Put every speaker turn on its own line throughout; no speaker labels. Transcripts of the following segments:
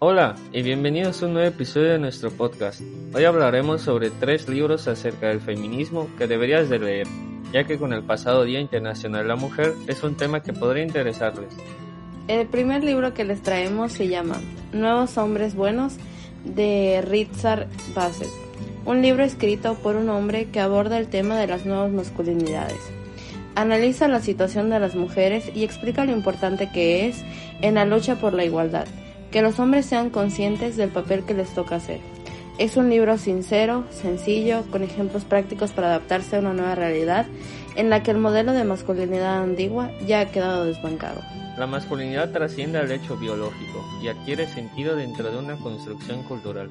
Hola y bienvenidos a un nuevo episodio de nuestro podcast. Hoy hablaremos sobre tres libros acerca del feminismo que deberías de leer, ya que con el pasado Día Internacional de la Mujer es un tema que podría interesarles.
El primer libro que les traemos se llama Nuevos Hombres Buenos de Richard Bassett, un libro escrito por un hombre que aborda el tema de las nuevas masculinidades. Analiza la situación de las mujeres y explica lo importante que es en la lucha por la igualdad que los hombres sean conscientes del papel que les toca hacer. Es un libro sincero, sencillo, con ejemplos prácticos para adaptarse a una nueva realidad en la que el modelo de masculinidad antigua ya ha quedado desbancado.
La masculinidad trasciende al hecho biológico y adquiere sentido dentro de una construcción cultural.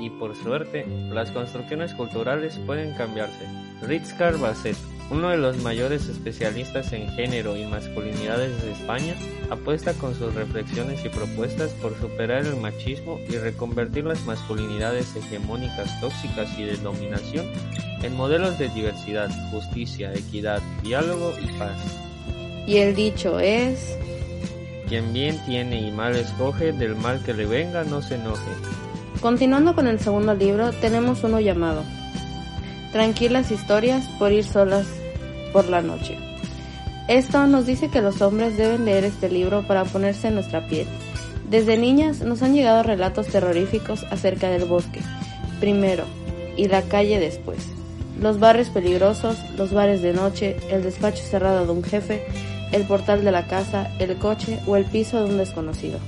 Y por suerte, las construcciones culturales pueden cambiarse. Ritzkar Basset uno de los mayores especialistas en género y masculinidades de España, apuesta con sus reflexiones y propuestas por superar el machismo y reconvertir las masculinidades hegemónicas tóxicas y de dominación en modelos de diversidad, justicia, equidad, diálogo y paz.
Y el dicho es...
Quien bien tiene y mal escoge, del mal que le venga no se enoje.
Continuando con el segundo libro, tenemos uno llamado Tranquilas historias por ir solas por la noche. Esto nos dice que los hombres deben leer este libro para ponerse en nuestra piel. Desde niñas nos han llegado relatos terroríficos acerca del bosque, primero, y la calle después. Los barrios peligrosos, los bares de noche, el despacho cerrado de un jefe, el portal de la casa, el coche o el piso de un desconocido.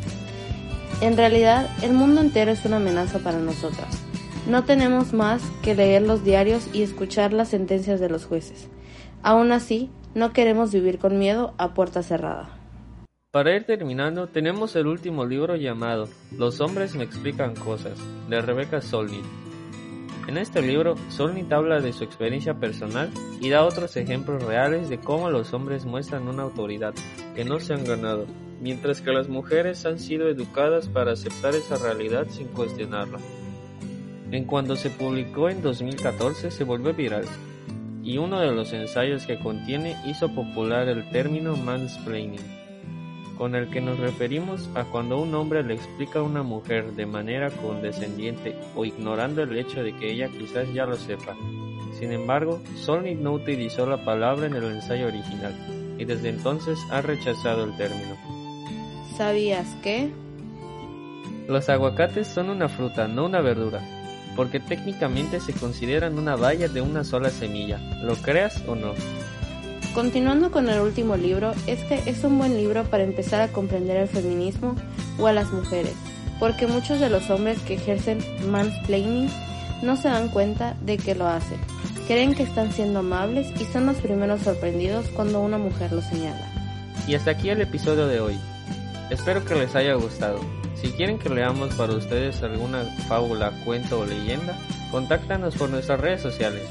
En realidad, el mundo entero es una amenaza para nosotras. No tenemos más que leer los diarios y escuchar las sentencias de los jueces. Aún así, no queremos vivir con miedo a puerta cerrada.
Para ir terminando, tenemos el último libro llamado Los hombres me explican cosas, de Rebecca Solnit. En este libro, Solnit habla de su experiencia personal y da otros ejemplos reales de cómo los hombres muestran una autoridad que no se han ganado, mientras que las mujeres han sido educadas para aceptar esa realidad sin cuestionarla. En cuando se publicó en 2014 se volvió viral, y uno de los ensayos que contiene hizo popular el término mansplaining, con el que nos referimos a cuando un hombre le explica a una mujer de manera condescendiente o ignorando el hecho de que ella quizás ya lo sepa. Sin embargo, Solnit no utilizó la palabra en el ensayo original, y desde entonces ha rechazado el término.
¿Sabías que?
Los aguacates son una fruta, no una verdura porque técnicamente se consideran una valla de una sola semilla, lo creas o no.
Continuando con el último libro, este es un buen libro para empezar a comprender el feminismo o a las mujeres, porque muchos de los hombres que ejercen mansplaining no se dan cuenta de que lo hacen. Creen que están siendo amables y son los primeros sorprendidos cuando una mujer lo señala.
Y hasta aquí el episodio de hoy. Espero que les haya gustado. Si quieren que leamos para ustedes alguna fábula, cuento o leyenda, contáctanos por nuestras redes sociales.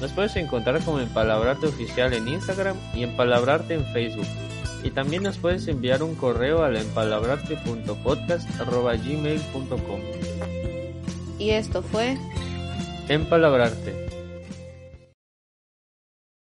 Nos puedes encontrar como Empalabrarte Oficial en Instagram y Empalabrarte en Facebook. Y también nos puedes enviar un correo a la empalabrarte.podcast.gmail.com
Y esto fue
Empalabrarte.